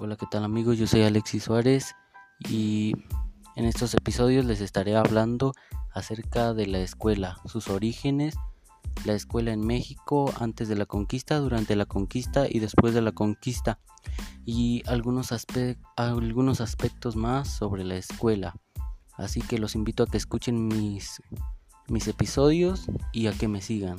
Hola, ¿qué tal amigos? Yo soy Alexis Suárez y en estos episodios les estaré hablando acerca de la escuela, sus orígenes, la escuela en México antes de la conquista, durante la conquista y después de la conquista y algunos, aspectos más sobre la escuela. Así que los invito a que escuchen mis, mis episodios y a que me sigan.